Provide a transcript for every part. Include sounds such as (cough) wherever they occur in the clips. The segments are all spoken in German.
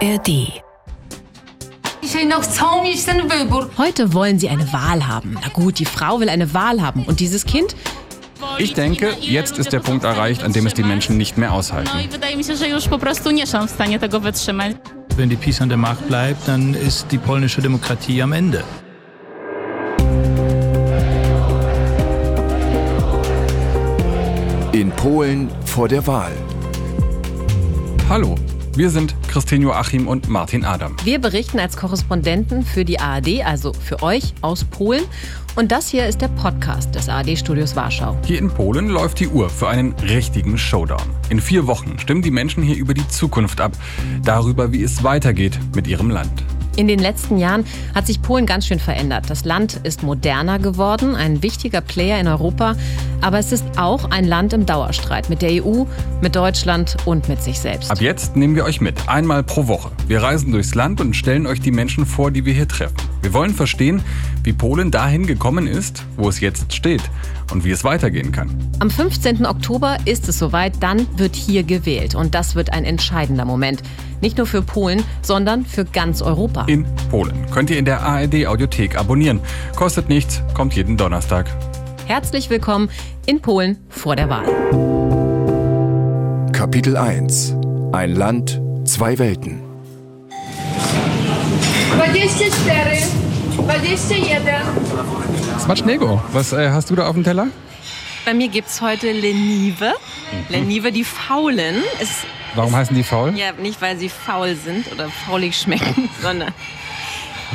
ARD. Heute wollen sie eine Wahl haben. Na gut, die Frau will eine Wahl haben. Und dieses Kind? Ich denke, jetzt ist der Punkt erreicht, an dem es die Menschen nicht mehr aushalten. Wenn die PiS an der Macht bleibt, dann ist die polnische Demokratie am Ende. In Polen vor der Wahl. Hallo, wir sind Christine Joachim und Martin Adam. Wir berichten als Korrespondenten für die ARD, also für euch aus Polen. Und das hier ist der Podcast des ARD-Studios Warschau. Hier in Polen läuft die Uhr für einen richtigen Showdown. In vier Wochen stimmen die Menschen hier über die Zukunft ab, darüber, wie es weitergeht mit ihrem Land. In den letzten Jahren hat sich Polen ganz schön verändert. Das Land ist moderner geworden, ein wichtiger Player in Europa, aber es ist auch ein Land im Dauerstreit mit der EU, mit Deutschland und mit sich selbst. Ab jetzt nehmen wir euch mit, einmal pro Woche. Wir reisen durchs Land und stellen euch die Menschen vor, die wir hier treffen. Wir wollen verstehen, wie Polen dahin gekommen ist, wo es jetzt steht und wie es weitergehen kann. Am 15. Oktober ist es soweit, dann wird hier gewählt und das wird ein entscheidender Moment. Nicht nur für Polen, sondern für ganz Europa. In Polen könnt ihr in der ARD Audiothek abonnieren. Kostet nichts, kommt jeden Donnerstag. Herzlich willkommen in Polen vor der Wahl. Kapitel 1. Ein Land, zwei Welten. 24, 21. Smacznego. Was äh, hast du da auf dem Teller? Bei mir gibt es heute Lenive. Lenive, die Faulen. Ist, Warum heißen die faul? ja, nicht, weil sie faul sind oder faulig schmecken, (laughs) sondern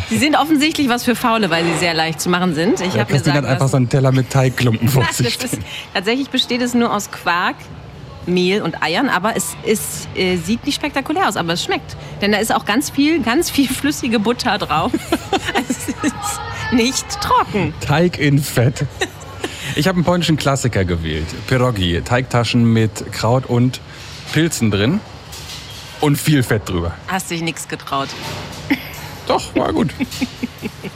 sie sind offensichtlich was für Faule, weil sie sehr leicht zu machen sind. Ich Ja, habe hat einfach so einen Teller mit Teigklumpen (laughs) vor sich tatsächlich besteht es nur aus Quark, Mehl und Eiern, aber es, es äh, sieht nicht spektakulär aus, aber es schmeckt. Denn da ist auch ganz viel, ganz viel flüssige Butter drauf. Also (laughs) es ist nicht trocken. Teig in Fett. Ich habe einen polnischen Klassiker gewählt. Pierogi, Teigtaschen mit Kraut und Pilzen drin und viel Fett drüber. Hast dich nichts getraut. Doch, war gut. (laughs)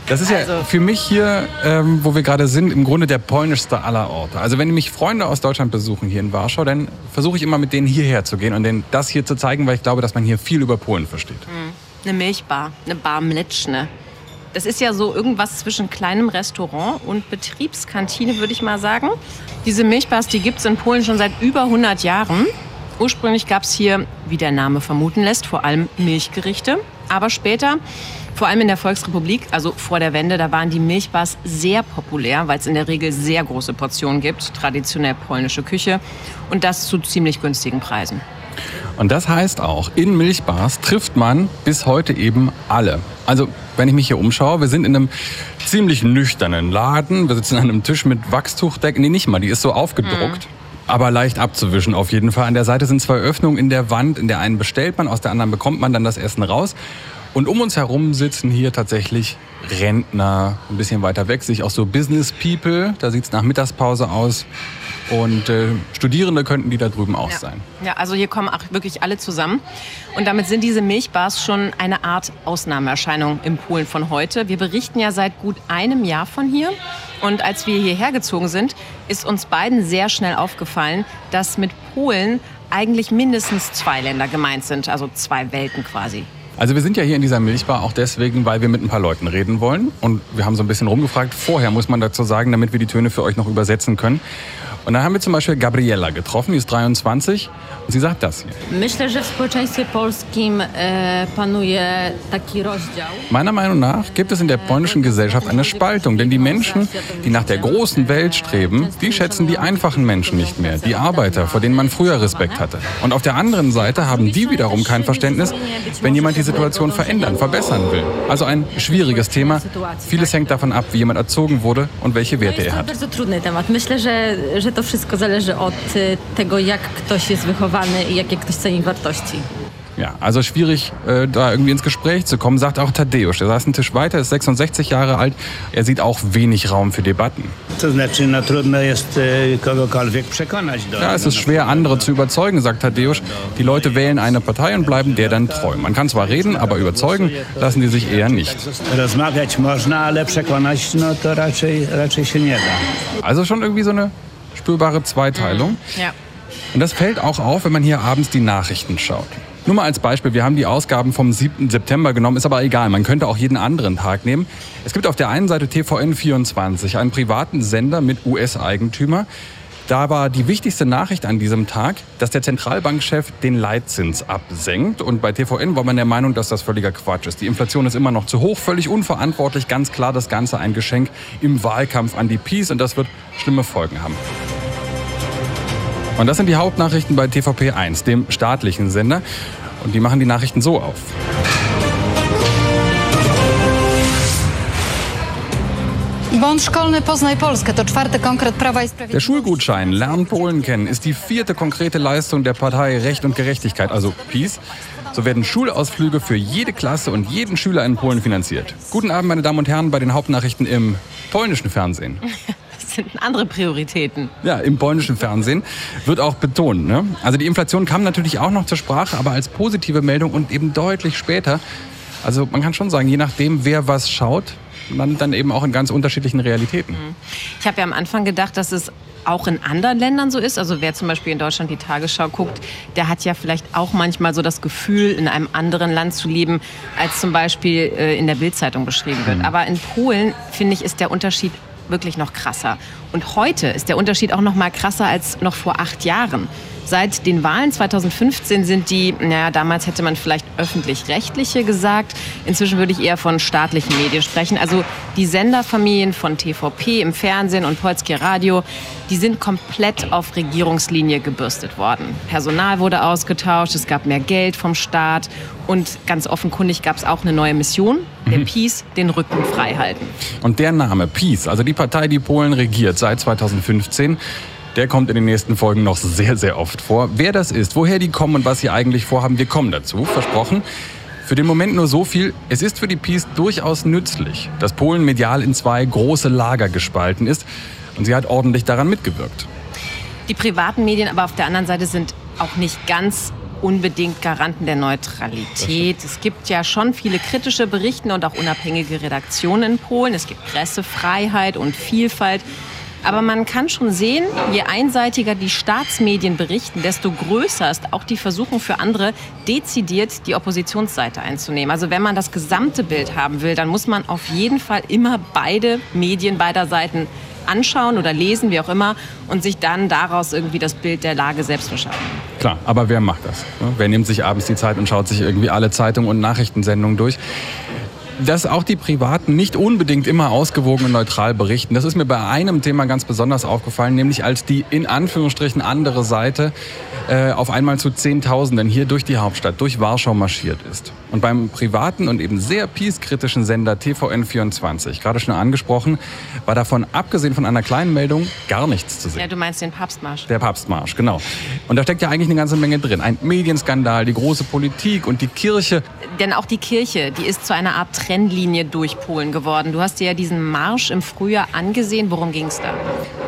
Das ist ja Also- für mich hier, ähm, wo wir gerade sind, im Grunde der polnischste aller Orte. Also wenn mich Freunde aus Deutschland besuchen hier in Warschau, dann versuche ich immer mit denen hierher zu gehen und denen das hier zu zeigen, weil ich glaube, dass man hier viel über Polen versteht. Eine Milchbar, eine Bar Mleczne. Das ist ja so irgendwas zwischen kleinem Restaurant und Betriebskantine, würde ich mal sagen. Diese Milchbars, die gibt es in Polen schon seit über 100 Jahren. Ursprünglich gab es hier, wie der Name vermuten lässt, vor allem Milchgerichte. Aber später, vor allem in der Volksrepublik, also vor der Wende, da waren die Milchbars sehr populär, weil es in der Regel sehr große Portionen gibt, traditionell polnische Küche und das zu ziemlich günstigen Preisen. Und das heißt auch, in Milchbars trifft man bis heute eben alle. Also, wenn ich mich hier umschaue, wir sind in einem ziemlich nüchternen Laden. Wir sitzen an einem Tisch mit Wachstuchdecken. Nee, nicht mal, die ist so aufgedruckt. Aber leicht abzuwischen auf jeden Fall. An der Seite sind zwei Öffnungen in der Wand. In der einen bestellt man, aus der anderen bekommt man dann das Essen raus. Und um uns herum sitzen hier tatsächlich Rentner, ein bisschen weiter weg, sich auch so Business People. Da sieht's nach Mittagspause aus. Und äh, Studierende könnten die da drüben auch Ja. sein. Ja, also hier kommen auch wirklich alle zusammen. Und damit sind diese Milchbars schon eine Art Ausnahmeerscheinung im Polen von heute. Wir berichten ja seit gut einem Jahr von hier. Und als wir hierher gezogen sind, ist uns beiden sehr schnell aufgefallen, dass mit Polen eigentlich mindestens zwei Länder gemeint sind, also zwei Welten quasi. Also wir sind ja hier in dieser Milchbar auch deswegen, weil wir mit ein paar Leuten reden wollen. Und wir haben so ein bisschen rumgefragt. Vorher muss man dazu sagen, damit wir die Töne für euch noch übersetzen können. Und dann haben wir zum Beispiel Gabriela getroffen, die ist 23 und sie sagt das hier. Myślę, że w społeczeństwie polskim e, panuje taki rozdział. Meiner Meinung nach gibt es in der polnischen Gesellschaft eine Spaltung, denn die Menschen, die nach der großen Welt streben, die schätzen die einfachen Menschen nicht mehr, die Arbeiter, vor denen man früher Respekt hatte. Und auf der anderen Seite haben die wiederum kein Verständnis, wenn jemand die Situation verändern, verbessern will. Also ein schwieriges Thema. Vieles hängt davon ab, wie jemand erzogen wurde und welche Werte er hat. To wszystko zależy od tego, jak ktoś jest wychowany i jakie ktoś ceni wartości. Ja, also schwierig, äh, da irgendwie ins Gespräch zu kommen, sagt auch Tadeusz. Er saß einen Tisch weiter, ist 66 Jahre alt. Er sieht auch wenig Raum für Debatten. To znaczy, no trudno jest kogokolwiek przekonać do Ja, es ist schwer, andere zu überzeugen, sagt Tadeusz. Die Leute wählen eine Partei und bleiben der dann treu. Man kann zwar reden, aber überzeugen lassen die sich eher nicht. Rozmawiać można, ale przekonać no to raczej, raczej się nie da. Also schon irgendwie so eine spürbare Zweiteilung. Ja. Und das fällt auch auf, wenn man hier abends die Nachrichten schaut. Nur mal als Beispiel, wir haben die Ausgaben vom 7. September genommen, ist aber egal, man könnte auch jeden anderen Tag nehmen. Es gibt auf der einen Seite TVN24, einen privaten Sender mit US-Eigentümer. Da war die wichtigste Nachricht an diesem Tag, dass der Zentralbankchef den Leitzins absenkt. Und bei TVN war man der Meinung, dass das völliger Quatsch ist. Die Inflation ist immer noch zu hoch, völlig unverantwortlich. Ganz klar das Ganze ein Geschenk im Wahlkampf an die Peace. Und das wird schlimme Folgen haben. Und das sind die Hauptnachrichten bei TVP 1, dem staatlichen Sender. Und die machen die Nachrichten so auf. Der. Schulgutschein Lern Polen kennen ist die vierte konkrete Leistung der Partei Recht und Gerechtigkeit, also PiS. So werden Schulausflüge für jede Klasse und jeden Schüler in Polen finanziert. Guten Abend, meine Damen und Herren, bei den Hauptnachrichten im polnischen Fernsehen. (laughs) Das sind andere Prioritäten. Ja, im polnischen Fernsehen wird auch betont. Ne? Also die Inflation kam natürlich auch noch zur Sprache, aber als positive Meldung und eben deutlich später. Also man kann schon sagen, je nachdem, wer was schaut, landet dann eben auch in ganz unterschiedlichen Realitäten. Ich habe ja am Anfang gedacht, dass es auch in anderen Ländern so ist. Also wer zum Beispiel in Deutschland die Tagesschau guckt, der hat ja vielleicht auch manchmal so das Gefühl, in einem anderen Land zu leben, als zum Beispiel äh, in der Bildzeitung beschrieben wird. Aber in Polen, finde ich, ist der Unterschied wirklich noch krasser. Und heute ist der Unterschied auch noch mal krasser als noch vor acht Jahren. Seit den Wahlen 2015 sind die, naja, damals hätte man vielleicht öffentlich-rechtliche gesagt. Inzwischen würde ich eher von staatlichen Medien sprechen. Also die Senderfamilien von TVP im Fernsehen und Polskie Radio, die sind komplett auf Regierungslinie gebürstet worden. Personal wurde ausgetauscht, es gab mehr Geld vom Staat und ganz offenkundig gab es auch eine neue Mission, der Peace, den Rücken frei halten. Und der Name PiS, also die Partei, die Polen regiert seit 2015, der kommt in den nächsten Folgen noch sehr, sehr oft vor. Wer das ist, woher die kommen und was sie eigentlich vorhaben, wir kommen dazu, versprochen. Für den Moment nur so viel, es ist für die PiS durchaus nützlich, dass Polen medial in zwei große Lager gespalten ist und sie hat ordentlich daran mitgewirkt. Die privaten Medien aber auf der anderen Seite sind auch nicht ganz unbedingt Garanten der Neutralität. Es gibt ja schon viele kritische Berichte und auch unabhängige Redaktionen in Polen. Es gibt Pressefreiheit und Vielfalt. Aber man kann schon sehen, je einseitiger die Staatsmedien berichten, desto größer ist auch die Versuchung für andere, dezidiert die Oppositionsseite einzunehmen. Also wenn man das gesamte Bild haben will, dann muss man auf jeden Fall immer beide Medien beider Seiten anschauen oder lesen, wie auch immer, und sich dann daraus irgendwie das Bild der Lage selbst verschaffen. Klar, aber wer macht das? Wer nimmt sich abends die Zeit und schaut sich irgendwie alle Zeitungen und Nachrichtensendungen durch? Dass auch die Privaten nicht unbedingt immer ausgewogen und neutral berichten, das ist mir bei einem Thema ganz besonders aufgefallen, nämlich als die in Anführungsstrichen andere Seite äh, auf einmal zu Zehntausenden hier durch die Hauptstadt, durch Warschau marschiert ist. Und beim privaten und eben sehr peace-kritischen Sender TVN24, gerade schon angesprochen, war davon, abgesehen von einer kleinen Meldung, gar nichts zu sehen. Ja, du meinst den Papstmarsch. Der Papstmarsch, genau. Und da steckt ja eigentlich eine ganze Menge drin. Ein Medienskandal, die große Politik und die Kirche. Denn auch die Kirche, die ist zu einer Art Trennlinie durch Polen geworden. Du hast dir ja diesen Marsch im Frühjahr angesehen. Worum ging es da?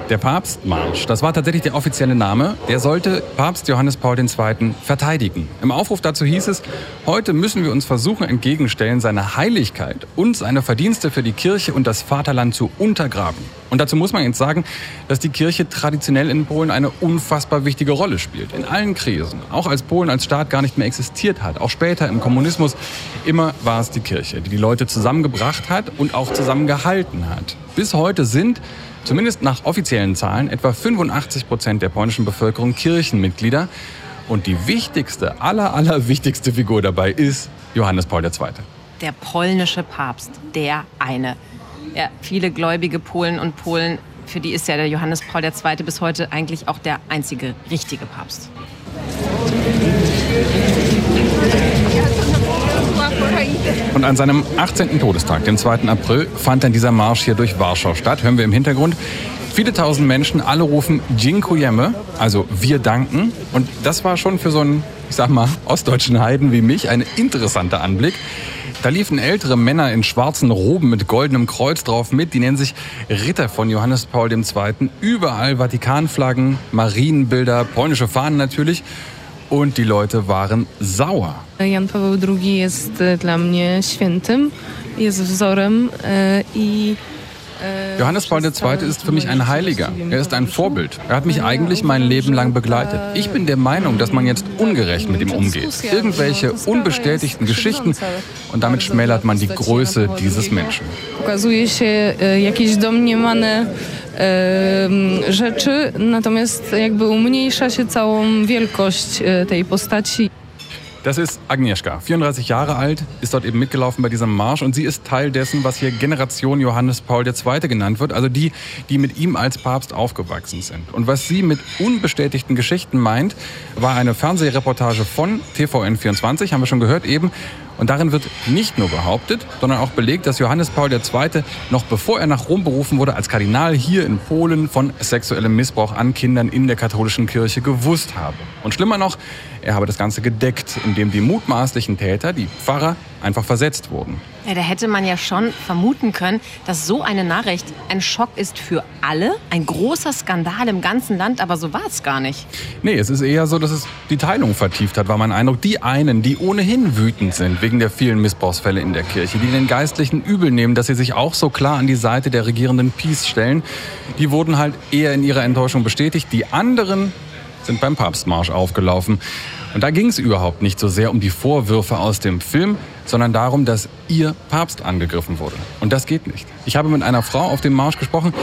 Der Papstmarsch, das war tatsächlich der offizielle Name. Der sollte Papst Johannes Paul II. verteidigen. Im Aufruf dazu hieß es, heute müssen wir uns versuchen entgegenstellen, seine Heiligkeit und seine Verdienste für die Kirche und das Vaterland zu untergraben. Und dazu muss man jetzt sagen, dass die Kirche traditionell in Polen eine unfassbar wichtige Rolle spielt. In allen Krisen. Auch als Polen als Staat gar nicht mehr existiert hat. Auch später im Kommunismus. Immer war es die Kirche, die die Leute zusammengebracht hat und auch zusammengehalten hat. Bis heute sind, zumindest nach offiziellen Zahlen, etwa 85 Prozent der polnischen Bevölkerung Kirchenmitglieder. Und die wichtigste, aller, aller wichtigste Figur dabei ist Johannes Paul II. Der polnische Papst, der eine. Ja, viele gläubige Polen und Polen, für die ist ja der Johannes Paul II. bis heute eigentlich auch der einzige richtige Papst. Und an seinem 18. Todestag, dem 2. April, fand dann dieser Marsch hier durch Warschau statt. Hören wir im Hintergrund. Viele tausend Menschen, alle rufen Dziękujemy, also wir danken. Und das war schon für so einen, ich sag mal, ostdeutschen Heiden wie mich ein interessanter Anblick. Da liefen ältere Männer in schwarzen Roben mit goldenem Kreuz drauf mit. Die nennen sich Ritter von Johannes Paul II. Überall Vatikanflaggen, Marienbilder, polnische Fahnen natürlich. Und die Leute waren sauer. Jan Paweł II jest e, dla mnie świętym, jest wzorem e, i Johannes Paul II. ist für mich ein Heiliger. Er ist ein Vorbild. Er hat mich eigentlich mein Leben lang begleitet. Ich bin der Meinung, dass man jetzt ungerecht mit ihm umgeht. Irgendwelche unbestätigten Geschichten und damit schmälert man die Größe dieses Menschen. Pokazuje się e, jakieś domniemane e, rzeczy, natomiast jakby umniejsza się całą wielkość e, tej postaci. Das ist Agnieszka, 34 Jahre alt, ist dort eben mitgelaufen bei diesem Marsch und sie ist Teil dessen, was hier Generation Johannes Paul II. genannt wird, also die, die mit ihm als Papst aufgewachsen sind. Und was sie mit unbestätigten Geschichten meint, war eine Fernsehreportage von TVN24, haben wir schon gehört eben, und darin wird nicht nur behauptet, sondern auch belegt, dass Johannes Paul II. noch bevor er nach Rom berufen wurde, als Kardinal hier in Polen von sexuellem Missbrauch an Kindern in der katholischen Kirche gewusst habe. Und schlimmer noch, er habe das Ganze gedeckt, indem die mutmaßlichen Täter, die Pfarrer, einfach versetzt wurden. Ja, da hätte man ja schon vermuten können, dass so eine Nachricht ein Schock ist für alle, ein großer Skandal im ganzen Land, aber so war es gar nicht. Nee, es ist eher so, dass es die Teilung vertieft hat, war mein Eindruck. Die einen, die ohnehin wütend sind wegen der vielen Missbrauchsfälle in der Kirche, die den Geistlichen übel nehmen, dass sie sich auch so klar an die Seite der regierenden Peace stellen, die wurden halt eher in ihrer Enttäuschung bestätigt. Die anderen sind beim Papstmarsch aufgelaufen. Und da ging es überhaupt nicht so sehr um die Vorwürfe aus dem Film, sondern darum, dass ihr Papst angegriffen wurde. Und das geht nicht. Ich habe mit einer Frau auf dem Marsch gesprochen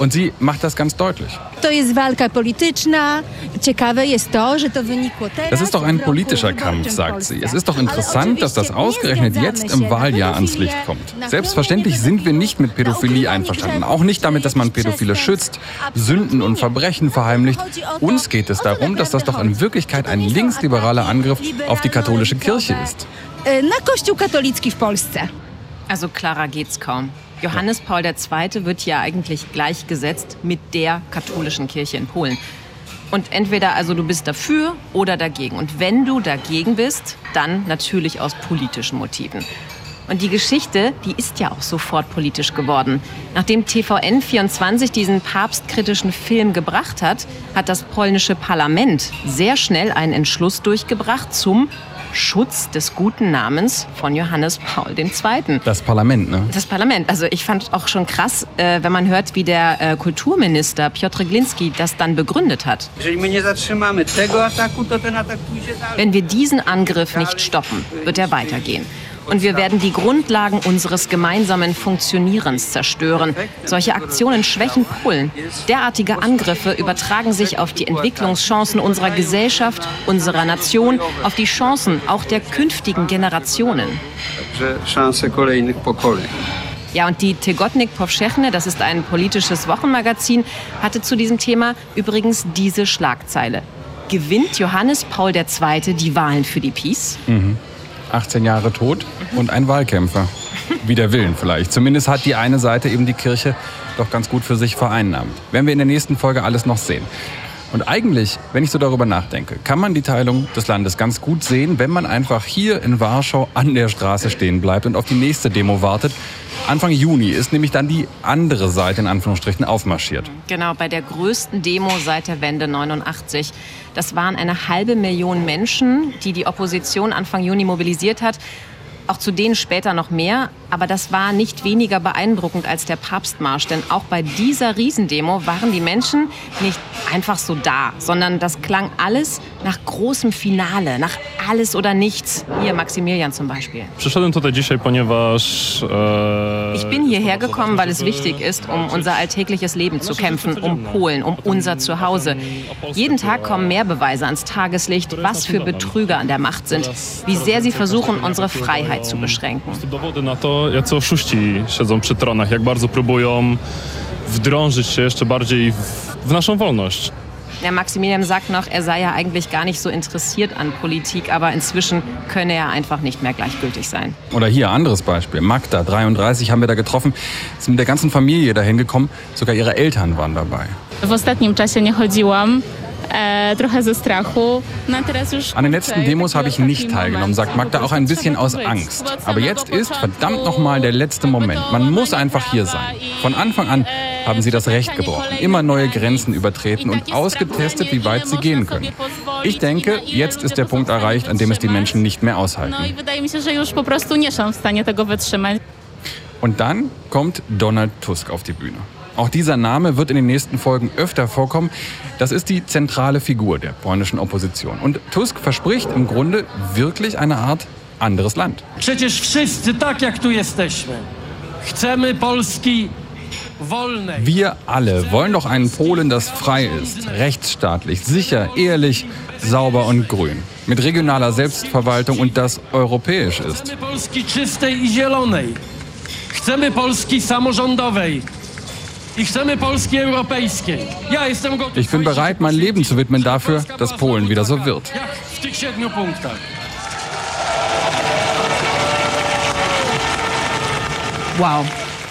und sie macht das ganz deutlich. Das ist doch ein politischer Kampf, sagt sie. Es ist doch interessant, dass das ausgerechnet jetzt im Wahljahr ans Licht kommt. Selbstverständlich sind wir nicht mit Pädophilie einverstanden. Auch nicht damit, dass man Pädophile schützt, Sünden und Verbrechen verheimlicht. Uns geht es darum, dass das doch in Wirklichkeit ein linksliberaler Angriff auf die katholische Kirche ist. E, Na Kościół katolicki w Polsce. Also klarer geht's kaum. Johannes Paul II. wird ja eigentlich gleichgesetzt mit der katholischen Kirche in Polen. Und entweder also du bist dafür oder dagegen. Und wenn du dagegen bist, dann natürlich aus politischen Motiven. Und die Geschichte, die ist ja auch sofort politisch geworden. Nachdem TVN24 diesen papstkritischen Film gebracht hat, hat das polnische Parlament sehr schnell einen Entschluss durchgebracht zum Schutz des guten Namens von Johannes Paul II. Das Parlament, ne? Das Parlament. Also ich fand auch schon krass, äh, wenn man hört, wie der äh, Kulturminister Piotr Glinski das dann begründet hat. Wenn wir diesen Angriff nicht stoppen, wird er weitergehen. Und wir werden die Grundlagen unseres gemeinsamen Funktionierens zerstören. Solche Aktionen schwächen Polen. Derartige Angriffe übertragen sich auf die Entwicklungschancen unserer Gesellschaft, unserer Nation, auf die Chancen auch der künftigen Generationen. Ja, und die Tygodnik Powszechne, das ist ein politisches Wochenmagazin, hatte zu diesem Thema übrigens diese Schlagzeile. Gewinnt Johannes Paul II. die Wahlen für die Peace? 18 Jahre tot und ein Wahlkämpfer. Wider Willen vielleicht. Zumindest hat die eine Seite eben die Kirche doch ganz gut für sich vereinnahmt. Werden wir in der nächsten Folge alles noch sehen. Und eigentlich, wenn ich so darüber nachdenke, kann man die Teilung des Landes ganz gut sehen, wenn man einfach hier in Warschau an der Straße stehen bleibt und auf die nächste Demo wartet. Anfang Juni ist nämlich dann die andere Seite in Anführungsstrichen aufmarschiert. Genau, bei der größten Demo seit der Wende 89. Das waren eine halbe Million Menschen, die die Opposition Anfang Juni mobilisiert hat. Auch zu denen später noch mehr. Aber das war nicht weniger beeindruckend als der Papstmarsch. Denn auch bei dieser Riesendemo waren die Menschen nicht einfach so da, sondern das klang alles nach großem Finale, nach alles oder nichts. Hier Maximilian zum Beispiel. Przyszedłem tutaj dzisiaj, ponieważ... E, Ich bin hierher gekommen, weil es wichtig ist, um unser alltägliches Leben zu kämpfen, um Polen, um unser Zuhause. Jeden Tag kommen mehr Beweise ans Tageslicht, was für Betrüger an der Macht sind, wie sehr sie versuchen, unsere Freiheit zu beschränken. Jacy oszuści siedzą przy tronach, jak bardzo próbują wdrążyć się jeszcze bardziej w, w naszą wolność. Der Maximilian sagt noch, er sei ja eigentlich gar nicht so interessiert an Politik, aber inzwischen könne er einfach nicht mehr gleichgültig sein. Oder hier anderes Beispiel. Magda, 33, haben wir da getroffen, ist mit der ganzen Familie dahin gekommen. Sogar ihre Eltern waren dabei. W ostatnim czasie nie chodziłam, e, trochę ze strachu. No a teraz już An den letzten Demos habe ich nicht teilgenommen, sagt Magda, auch ein bisschen aus Angst. Aber jetzt ist verdammt nochmal der letzte Moment. Man muss einfach hier sein. Von Anfang an haben sie das Recht gebrochen, immer neue Grenzen übertreten und ausgetestet, wie weit sie gehen können. Ich denke, jetzt ist der Punkt erreicht, an dem es die Menschen nicht mehr aushalten. Und dann kommt Donald Tusk auf die Bühne. Auch dieser Name wird in den nächsten Folgen öfter vorkommen. Das ist die zentrale Figur der polnischen Opposition. Und Tusk verspricht im Grunde wirklich eine Art anderes Land. Przecież wszyscy, tak jak tu jesteśmy, chcemy Polski wolnej. Wir alle wollen doch einen Polen, das frei ist, rechtsstaatlich, sicher, ehrlich, sauber und grün. Mit regionaler Selbstverwaltung und das europäisch ist. Chcemy Polski czystej i zielonej. Chcemy Polski samorządowej. Ich bin bereit, mein Leben zu widmen dafür, dass Polen wieder so wird. Wow,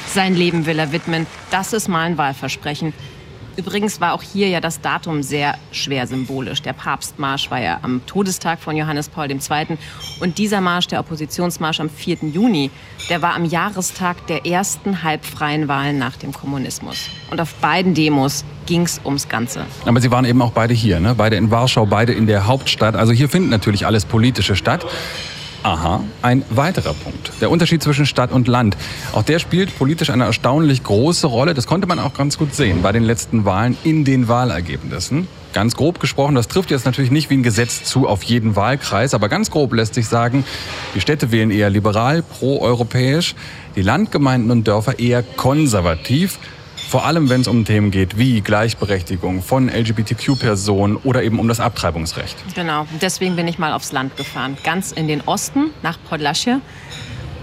sein Leben will er widmen. Das ist mal ein Wahlversprechen. Übrigens war auch hier ja das Datum sehr schwer symbolisch. Der Papstmarsch war ja am Todestag von Johannes Paul II. Und dieser Marsch, der Oppositionsmarsch am 4. Juni, der war am Jahrestag der ersten halbfreien Wahlen nach dem Kommunismus. Und auf beiden Demos ging es ums Ganze. Aber sie waren eben auch beide hier, ne? beide in Warschau, beide in der Hauptstadt. Also hier findet natürlich alles Politische statt. Aha, ein weiterer Punkt. Der Unterschied zwischen Stadt und Land. Auch der spielt politisch eine erstaunlich große Rolle. Das konnte man auch ganz gut sehen bei den letzten Wahlen in den Wahlergebnissen. Ganz grob gesprochen, das trifft jetzt natürlich nicht wie ein Gesetz zu auf jeden Wahlkreis, aber ganz grob lässt sich sagen, die Städte wählen eher liberal, pro-europäisch, die Landgemeinden und Dörfer eher konservativ. Vor allem, wenn es um Themen geht wie Gleichberechtigung von LGBTQ-Personen oder eben um das Abtreibungsrecht. Genau, deswegen bin ich mal aufs Land gefahren. Ganz in den Osten, nach Podlasche.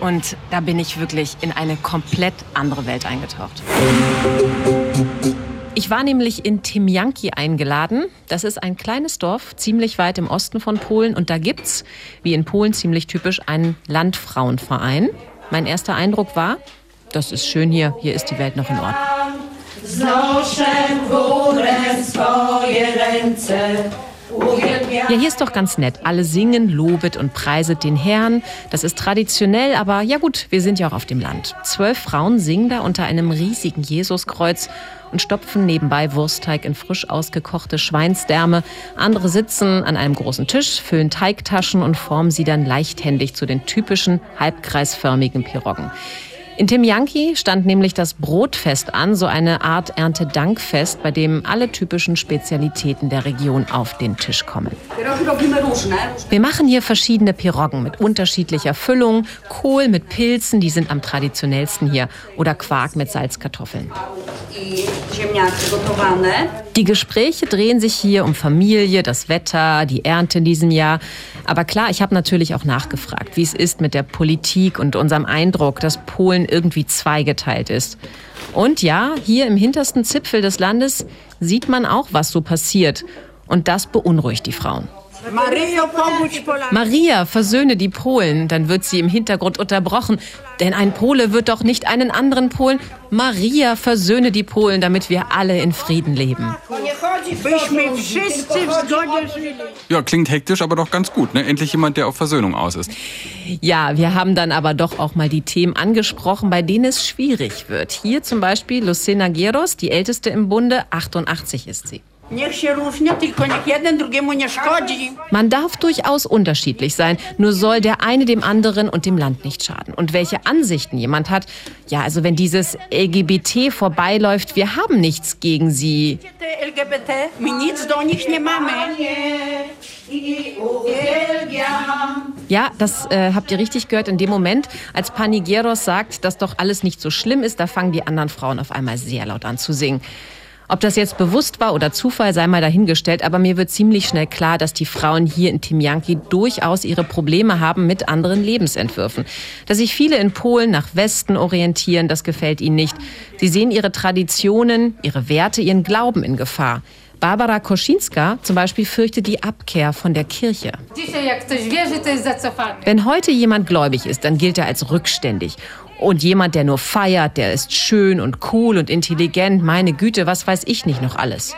Und da bin ich wirklich in eine komplett andere Welt eingetaucht. Ich war nämlich in Timjanki eingeladen. Das ist ein kleines Dorf, ziemlich weit im Osten von Polen. Und da gibt's, wie in Polen ziemlich typisch, einen Landfrauenverein. Mein erster Eindruck war, das ist schön hier, hier ist die Welt noch in Ordnung. Ja, hier ist doch ganz nett. Alle singen, lobet und preiset den Herrn. Das ist traditionell, aber ja gut, wir sind ja auch auf dem Land. Zwölf Frauen singen da unter einem riesigen Jesuskreuz und stopfen nebenbei Wurstteig in frisch ausgekochte Schweinsdärme. Andere sitzen an einem großen Tisch, füllen Teigtaschen und formen sie dann leichthändig zu den typischen halbkreisförmigen Piroggen. In Timjanki stand nämlich das Brotfest an, so eine Art Erntedankfest, bei dem alle typischen Spezialitäten der Region auf den Tisch kommen. Wir machen hier verschiedene Piroggen mit unterschiedlicher Füllung, Kohl mit Pilzen, die sind am traditionellsten hier, oder Quark mit Salzkartoffeln. Die Gespräche drehen sich hier um Familie, das Wetter, die Ernte in diesem Jahr. Aber klar, ich habe natürlich auch nachgefragt, wie es ist mit der Politik und unserem Eindruck, dass Polen irgendwie zweigeteilt ist. Und ja, hier im hintersten Zipfel des Landes sieht man auch, was so passiert. Und das beunruhigt die Frauen. Maria, versöhne die Polen. Dann wird sie im Hintergrund unterbrochen. Denn ein Pole wird doch nicht einen anderen Polen. Maria, versöhne die Polen, damit wir alle in Frieden leben. Ja, klingt hektisch, aber doch ganz gut. Ne? Endlich jemand, der auf Versöhnung aus ist. Ja, wir haben dann aber doch auch mal die Themen angesprochen, bei denen es schwierig wird. Hier zum Beispiel Lucena Gieros, die älteste im Bunde, 88 ist sie. Man darf durchaus unterschiedlich sein, nur soll der eine dem anderen und dem Land nicht schaden. Und welche Ansichten jemand hat, ja, also wenn dieses LGBT vorbeiläuft, wir haben nichts gegen sie. Ja, das äh, habt ihr richtig gehört. In dem Moment, als Panigieros sagt, dass doch alles nicht so schlimm ist, da fangen die anderen Frauen auf einmal sehr laut an zu singen. Ob das jetzt bewusst war oder Zufall, sei mal dahingestellt, aber mir wird ziemlich schnell klar, dass die Frauen hier in Timjanki durchaus ihre Probleme haben mit anderen Lebensentwürfen. Dass sich viele in Polen nach Westen orientieren, das gefällt ihnen nicht. Sie sehen ihre Traditionen, ihre Werte, ihren Glauben in Gefahr. Barbara Koschinska zum Beispiel fürchtet die Abkehr von der Kirche. Wenn heute jemand gläubig ist, dann gilt er als rückständig. Und jemand, der nur feiert, der ist schön und cool und intelligent, meine Güte, was weiß ich nicht noch alles.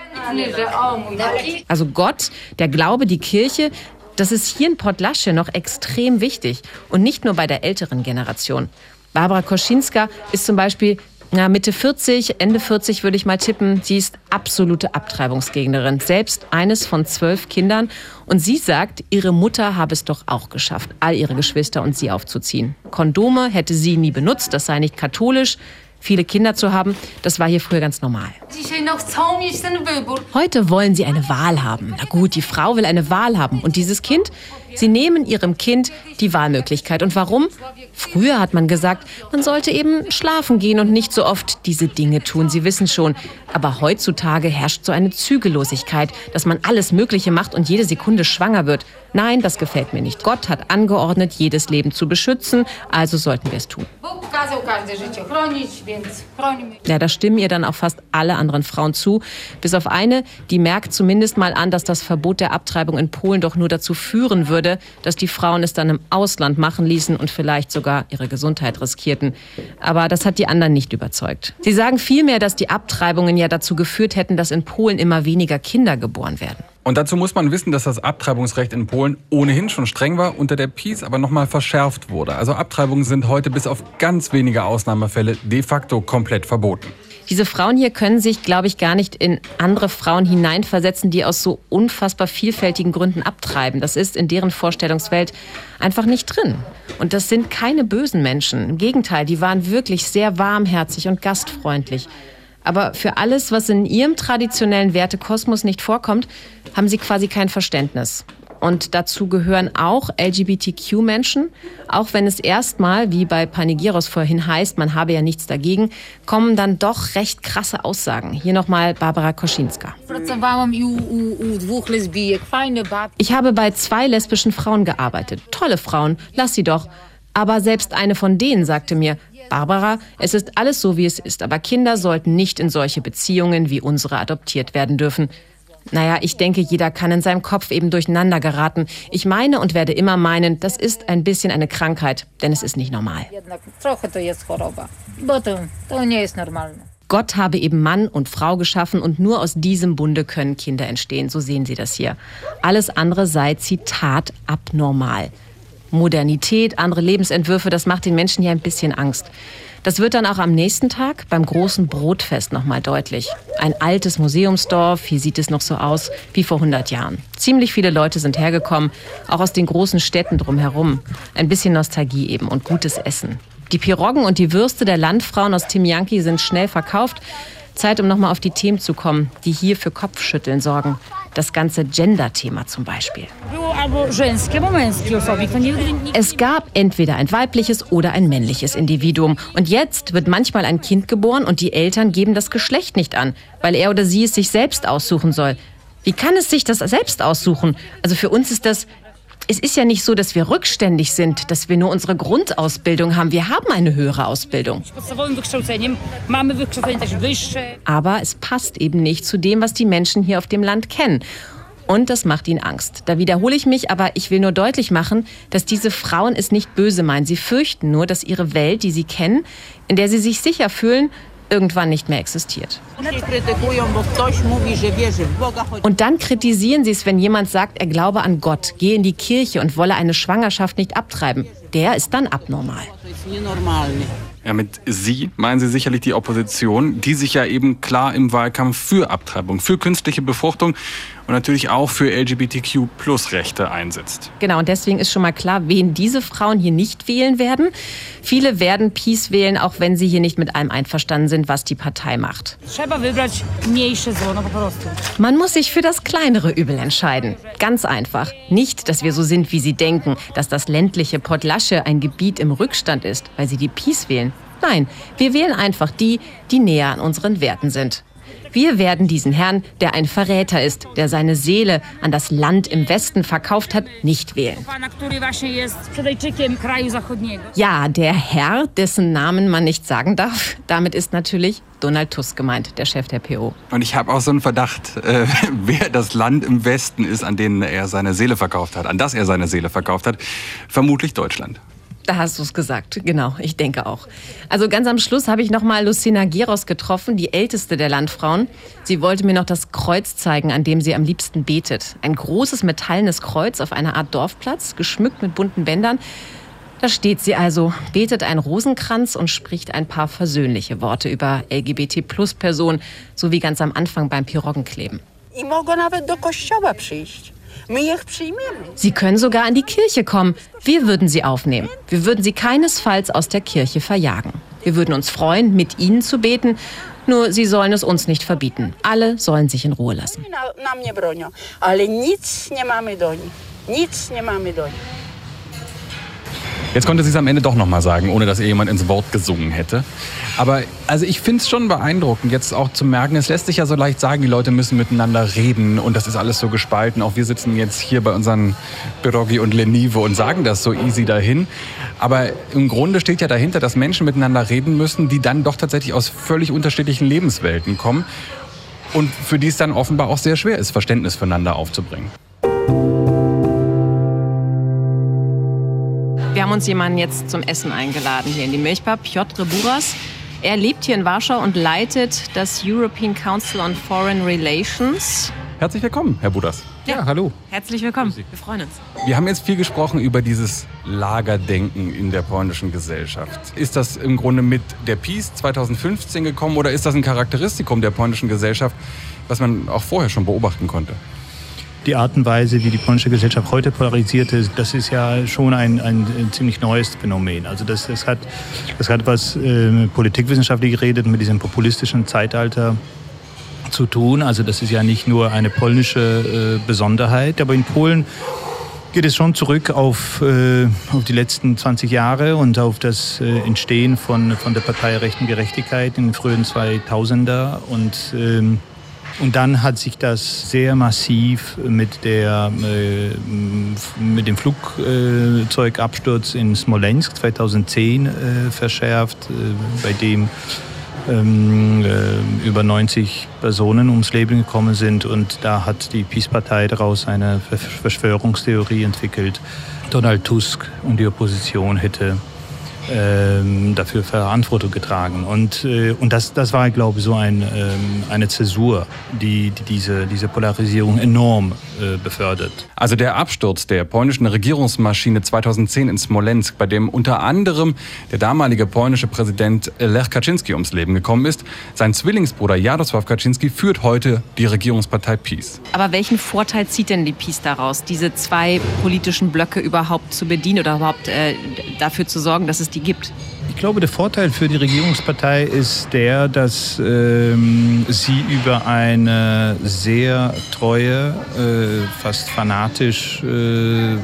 Also Gott, der Glaube, die Kirche, das ist hier in Podlasche noch extrem wichtig. Und nicht nur bei der älteren Generation. Barbara Koschinska ist zum Beispiel Na, Mitte 40, Ende 40 würde ich mal tippen. Sie ist absolute Abtreibungsgegnerin. Selbst eines von zwölf Kindern. Und sie sagt, ihre Mutter habe es doch auch geschafft, all ihre Geschwister und sie aufzuziehen. Kondome hätte sie nie benutzt, das sei nicht katholisch. Viele Kinder zu haben, das war hier früher ganz normal. Heute wollen sie eine Wahl haben. Na gut, die Frau will eine Wahl haben. Und dieses Kind, sie nehmen ihrem Kind die Wahlmöglichkeit. Und warum? Früher hat man gesagt, man sollte eben schlafen gehen und nicht so oft diese Dinge tun. Sie wissen schon. Aber heutzutage herrscht so eine Zügellosigkeit, dass man alles Mögliche macht und jede Sekunde schwanger wird. Nein, das gefällt mir nicht. Gott hat angeordnet, jedes Leben zu beschützen, also sollten wir es tun. Ja, da stimmen ihr dann auch fast alle anderen Frauen zu. Bis auf eine, die merkt zumindest mal an, dass das Verbot der Abtreibung in Polen doch nur dazu führen würde, dass die Frauen es dann im Ausland machen ließen und vielleicht sogar ihre Gesundheit riskierten. Aber das hat die anderen nicht überzeugt. Sie sagen vielmehr, dass die Abtreibungen ja dazu geführt hätten, dass in Polen immer weniger Kinder geboren werden. Und dazu muss man wissen, dass das Abtreibungsrecht in Polen ohnehin schon streng war, unter der Peace aber nochmal verschärft wurde. Also Abtreibungen sind heute bis auf ganz wenige Ausnahmefälle de facto komplett verboten. Diese Frauen hier können sich, glaube ich, gar nicht in andere Frauen hineinversetzen, die aus so unfassbar vielfältigen Gründen abtreiben. Das ist in deren Vorstellungswelt einfach nicht drin. Und das sind keine bösen Menschen. Im Gegenteil, die waren wirklich sehr warmherzig und gastfreundlich. Aber für alles, was in ihrem traditionellen Wertekosmos nicht vorkommt, haben sie quasi kein Verständnis. Und dazu gehören auch LGBTQ-Menschen. Auch wenn es erstmal, wie bei Panegyros vorhin heißt, man habe ja nichts dagegen, kommen dann doch recht krasse Aussagen. Hier nochmal Barbara Koschinska. Ich habe bei zwei lesbischen Frauen gearbeitet. Tolle Frauen, lass sie doch. Aber selbst eine von denen sagte mir, Barbara, es ist alles so, wie es ist, aber Kinder sollten nicht in solche Beziehungen wie unsere adoptiert werden dürfen. Naja, ich denke, jeder kann in seinem Kopf eben durcheinander geraten. Ich meine und werde immer meinen, das ist ein bisschen eine Krankheit, denn es ist nicht normal. Gott habe eben Mann und Frau geschaffen und nur aus diesem Bunde können Kinder entstehen. So sehen Sie das hier. Alles andere sei, Zitat, abnormal. Modernität, andere Lebensentwürfe, das macht den Menschen hier ein bisschen Angst. Das wird dann auch am nächsten Tag beim großen Brotfest nochmal deutlich. Ein altes Museumsdorf, hier sieht es noch so aus wie vor 100 Jahren. Ziemlich viele Leute sind hergekommen, auch aus den großen Städten drumherum. Ein bisschen Nostalgie eben und gutes Essen. Die Piroggen und die Würste der Landfrauen aus Timjanki sind schnell verkauft. Zeit, um nochmal auf die Themen zu kommen, die hier für Kopfschütteln sorgen. Das ganze Gender-Thema zum Beispiel. Es gab entweder ein weibliches oder ein männliches Individuum. Und jetzt wird manchmal ein Kind geboren und die Eltern geben das Geschlecht nicht an, weil er oder sie es sich selbst aussuchen soll. Wie kann es sich das selbst aussuchen? Also für uns ist das es ist ja nicht so, dass wir rückständig sind, dass wir nur unsere Grundausbildung haben. Wir haben eine höhere Ausbildung. Aber es passt eben nicht zu dem, was die Menschen hier auf dem Land kennen. Und das macht ihnen Angst. Da wiederhole ich mich, aber ich will nur deutlich machen, dass diese Frauen es nicht böse meinen. Sie fürchten nur, dass ihre Welt, die sie kennen, in der sie sich sicher fühlen, irgendwann nicht mehr existiert. Und dann kritisieren sie es, wenn jemand sagt, er glaube an Gott, gehe in die Kirche und wolle eine Schwangerschaft nicht abtreiben. Der ist dann abnormal. Ja, mit Sie meinen Sie sicherlich die Opposition, die sich ja eben klar im Wahlkampf für Abtreibung, für künstliche Befruchtung und natürlich auch für LGBTQ-Plus-Rechte einsetzt. Genau, und deswegen ist schon mal klar, wen diese Frauen hier nicht wählen werden. Viele werden Peace wählen, auch wenn sie hier nicht mit allem einverstanden sind, was die Partei macht. Man muss sich für das kleinere Übel entscheiden. Ganz einfach. Nicht, dass wir so sind, wie sie denken, dass das ländliche Podlasche ein Gebiet im Rückstand ist, weil sie die Peace wählen. Nein, wir wählen einfach die, die näher an unseren Werten sind. Wir werden diesen Herrn, der ein Verräter ist, der seine Seele an das Land im Westen verkauft hat, nicht wählen. Ja, der Herr, dessen Namen man nicht sagen darf, damit ist natürlich Donald Tusk gemeint, der Chef der PO. Und ich habe auch so einen Verdacht, äh, (laughs) wer das Land im Westen ist, an dem er seine Seele verkauft hat, an das er seine Seele verkauft hat. Vermutlich Deutschland. Da hast du es gesagt, genau, ich denke auch. Also ganz am Schluss habe ich nochmal Lucina Geros getroffen, die älteste der Landfrauen. Sie wollte mir noch das Kreuz zeigen, an dem sie am liebsten betet. Ein großes metallenes Kreuz auf einer Art Dorfplatz, geschmückt mit bunten Bändern. Da steht sie also, betet ein Rosenkranz und spricht ein paar versöhnliche Worte über LGBT-Plus-Personen, so wie ganz am Anfang beim Piroggenkleben. I mogą nawet do kościoła przyjść. Sie können sogar an die Kirche kommen. Wir würden sie aufnehmen. Wir würden sie keinesfalls aus der Kirche verjagen. Wir würden uns freuen, mit ihnen zu beten. Nur sie sollen es uns nicht verbieten. Alle sollen sich in Ruhe lassen. Na, nam nie bronią, ale nic nie mamy do nich. Nic nie mamy do nich. Jetzt konnte sie es am Ende doch nochmal sagen, ohne dass ihr jemand ins Wort gesungen hätte. Aber also ich finde es schon beeindruckend, jetzt auch zu merken, es lässt sich ja so leicht sagen, die Leute müssen miteinander reden und das ist alles so gespalten. Auch wir sitzen jetzt hier bei unseren Pirogi und Lenive und sagen das so easy dahin. Aber im Grunde steht ja dahinter, dass Menschen miteinander reden müssen, die dann doch tatsächlich aus völlig unterschiedlichen Lebenswelten kommen und für die es dann offenbar auch sehr schwer ist, Verständnis füreinander aufzubringen. Wir haben uns jemanden jetzt zum Essen eingeladen hier in die Milchbar, Piotr Buras. Er lebt hier in Warschau und leitet das European Council on Foreign Relations. Herzlich willkommen, Herr Budas. Ja, hallo. Herzlich willkommen. Wir freuen uns. Wir haben jetzt viel gesprochen über dieses Lagerdenken in der polnischen Gesellschaft. Ist das im Grunde mit der Peace 2015 gekommen oder ist das ein Charakteristikum der polnischen Gesellschaft, was man auch vorher schon beobachten konnte? Die Art und Weise, wie die polnische Gesellschaft heute polarisiert ist, das ist ja schon ein, ein, ziemlich neues Phänomen. Also das, das, hat, das hat was äh, politikwissenschaftlich geredet mit diesem populistischen Zeitalter zu tun. Also das ist ja nicht nur eine polnische äh, Besonderheit, aber in Polen geht es schon zurück auf, äh, auf die letzten 20 Jahre und auf das äh, Entstehen von, von der Partei Rechten Gerechtigkeit in den frühen 2000er und ähm, und dann hat sich das sehr massiv mit, der, äh, mit dem Flugzeugabsturz in Smolensk 2010 äh, verschärft, äh, bei dem ähm, äh, über 90 Personen ums Leben gekommen sind. Und da hat die Peace-Partei daraus eine Verschwörungstheorie entwickelt. Donald Tusk und die Opposition hätte ähm, dafür Verantwortung getragen. Und, äh, und das, das war, glaube ich, so ein, ähm, eine Zäsur, die, die diese, diese Polarisierung enorm äh, befördert. Also der Absturz der polnischen Regierungsmaschine 2010 in Smolensk, bei dem unter anderem der damalige polnische Präsident Lech Kaczynski ums Leben gekommen ist. Sein Zwillingsbruder Jarosław Kaczynski führt heute die Regierungspartei PiS. Aber welchen Vorteil zieht denn die PiS daraus, diese zwei politischen Blöcke überhaupt zu bedienen oder überhaupt äh, dafür zu sorgen, dass es die gibt? Ich glaube, der Vorteil für die Regierungspartei ist der, dass ähm, sie über eine sehr treue, äh, fast fanatisch äh,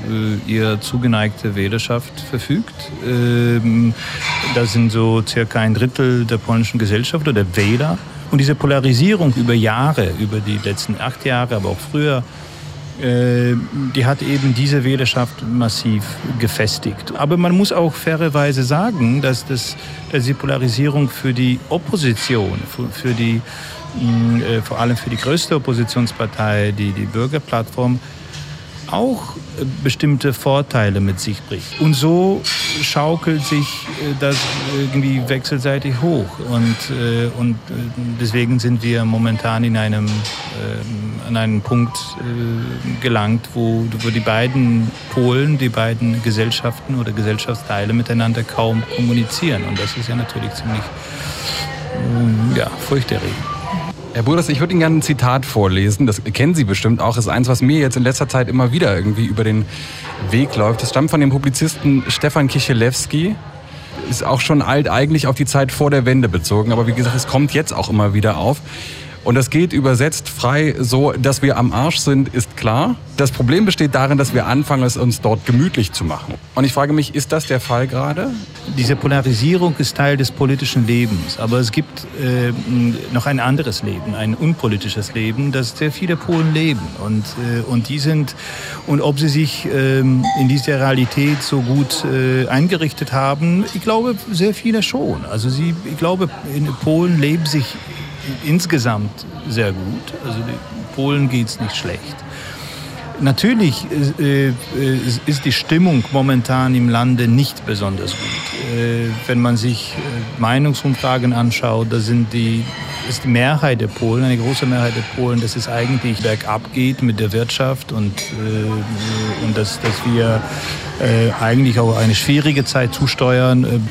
ihr zugeneigte Wählerschaft verfügt. Ähm, das sind so circa ein Drittel der polnischen Gesellschaft oder der Wähler. Und diese Polarisierung über Jahre, über die letzten acht Jahre, aber auch früher, die hat eben diese Wählerschaft massiv gefestigt. Aber man muss auch fairerweise sagen, dass, das, dass die Polarisierung für die Opposition, für, für die, mh, äh, vor allem für die größte Oppositionspartei, die, die Bürgerplattform, auch bestimmte Vorteile mit sich bringt. Und so schaukelt sich das irgendwie wechselseitig hoch. Und, und deswegen sind wir momentan in einem, an einem Punkt gelangt, wo, wo die beiden Polen, die beiden Gesellschaften oder Gesellschaftsteile miteinander kaum kommunizieren. Und das ist ja natürlich ziemlich ja, furchterregend. Herr Buders, ich würde Ihnen gerne ein Zitat vorlesen. Das kennen Sie bestimmt auch. Das ist eins, was mir jetzt in letzter Zeit immer wieder irgendwie über den Weg läuft. Das stammt von dem Publizisten Stefan Kichelewski. Ist auch schon alt, eigentlich auf die Zeit vor der Wende bezogen. Aber wie gesagt, es kommt jetzt auch immer wieder auf. Und das geht übersetzt frei so, dass wir am Arsch sind, ist klar. Das Problem besteht darin, dass wir anfangen, es uns dort gemütlich zu machen. Und ich frage mich, ist das der Fall gerade? Diese Polarisierung ist Teil des politischen Lebens. Aber es gibt äh, noch ein anderes Leben, ein unpolitisches Leben, das sehr viele Polen leben. Und, äh, und die sind, und ob sie sich äh, in dieser Realität so gut äh, eingerichtet haben, ich glaube, sehr viele schon. Also sie, ich glaube, in Polen leben sich insgesamt sehr gut. Also Polen geht es nicht schlecht. Natürlich äh, äh, ist die Stimmung momentan im Lande nicht besonders gut. Äh, wenn man sich Meinungsumfragen anschaut, da sind die, ist die Mehrheit der Polen, eine große Mehrheit der Polen, dass es eigentlich bergab geht mit der Wirtschaft und, und dass, dass wir eigentlich auch eine schwierige Zeit zusteuern.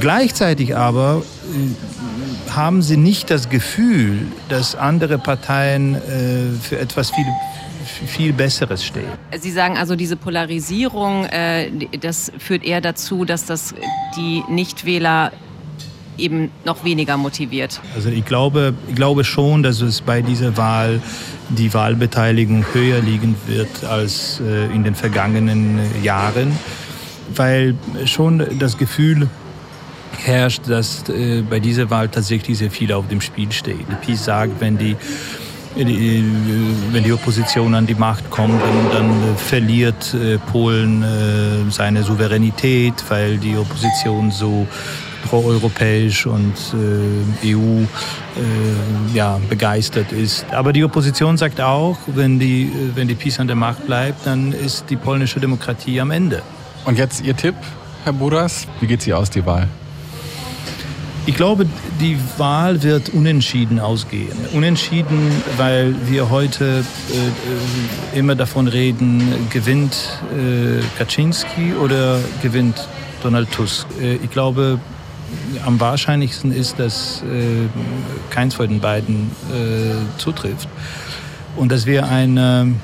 gleichzeitig aber haben sie nicht das Gefühl, dass andere Parteien für etwas viel viel Besseres stehen. Sie sagen also, diese Polarisierung, äh, das führt eher dazu, dass das die Nichtwähler eben noch weniger motiviert. Also ich glaube, ich glaube schon, dass es bei dieser Wahl die Wahlbeteiligung höher liegen wird als äh, in den vergangenen Jahren, weil schon das Gefühl herrscht, dass äh, bei dieser Wahl tatsächlich sehr viel auf dem Spiel steht. Die PiS sagt, wenn die wenn die Opposition an die Macht kommt, dann, dann verliert äh, Polen äh, seine Souveränität, weil die Opposition so proeuropäisch und äh, EU äh, ja, begeistert ist. Aber die Opposition sagt auch, wenn die, wenn die PiS an der Macht bleibt, dann ist die polnische Demokratie am Ende. Und jetzt Ihr Tipp, Herr Buras? Wie geht sie aus, die Wahl? Ich glaube, die Wahl wird unentschieden ausgehen. Unentschieden, weil wir heute äh, immer davon reden, gewinnt äh, Kaczynski oder gewinnt Donald Tusk. Äh, ich glaube, am wahrscheinlichsten ist, dass äh, keins von den beiden äh, zutrifft und dass wir eine,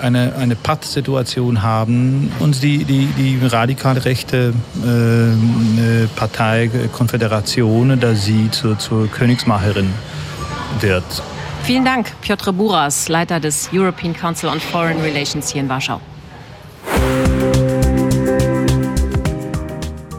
eine, eine Pattsituation haben und die, die, die radikal rechte äh, Partei Konföderation, da sie zur, zur Königsmacherin wird. Vielen Dank, Piotr Buras, Leiter des European Council on Foreign Relations hier in Warschau.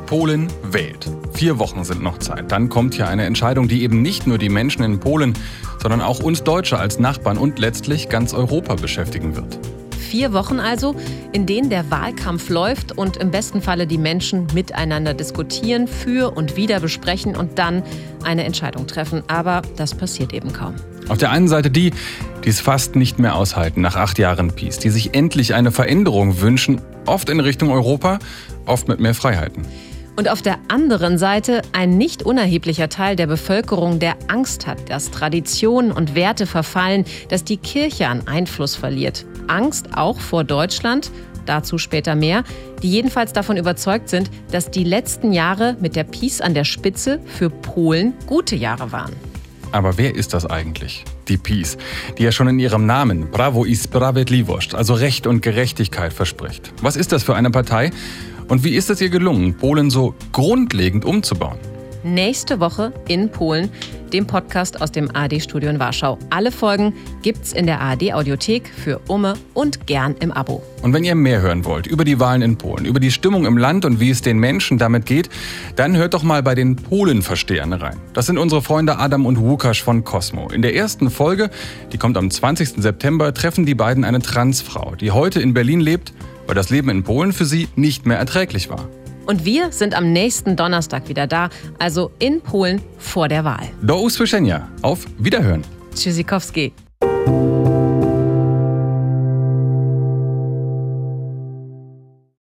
Polen wählt. Vier Wochen sind noch Zeit. Dann kommt hier eine Entscheidung, die eben nicht nur die Menschen in Polen, sondern auch uns Deutsche als Nachbarn und letztlich ganz Europa beschäftigen wird. Vier Wochen also, in denen der Wahlkampf läuft und im besten Falle die Menschen miteinander diskutieren, für und wieder besprechen und dann eine Entscheidung treffen. Aber das passiert eben kaum. Auf der einen Seite die, die es fast nicht mehr aushalten nach acht Jahren Peace, die sich endlich eine Veränderung wünschen, oft in Richtung Europa, oft mit mehr Freiheiten. Und auf der anderen Seite ein nicht unerheblicher Teil der Bevölkerung, der Angst hat, dass Traditionen und Werte verfallen, dass die Kirche an Einfluss verliert. Angst auch vor Deutschland, dazu später mehr, die jedenfalls davon überzeugt sind, dass die letzten Jahre mit der Peace an der Spitze für Polen gute Jahre waren. Aber wer ist das eigentlich? Die Peace, die ja schon in ihrem Namen Bravo i Sprawiedliwość, also Recht und Gerechtigkeit verspricht. Was ist das für eine Partei? Und wie ist es ihr gelungen, Polen so grundlegend umzubauen? Nächste Woche in Polen, dem Podcast aus dem AD-Studio in Warschau. Alle Folgen gibt's in der AD-Audiothek für Umme und gern im Abo. Und wenn ihr mehr hören wollt über die Wahlen in Polen, über die Stimmung im Land und wie es den Menschen damit geht, dann hört doch mal bei den Polenverstehern rein. Das sind unsere Freunde Adam und Łukasz von Cosmo. In der ersten Folge, die kommt am 20. September, treffen die beiden eine Transfrau, die heute in Berlin lebt weil das Leben in Polen für sie nicht mehr erträglich war. Und wir sind am nächsten Donnerstag wieder da, also in Polen vor der Wahl. Do usłyszenia. Auf Wiederhören. Tschüssikowski.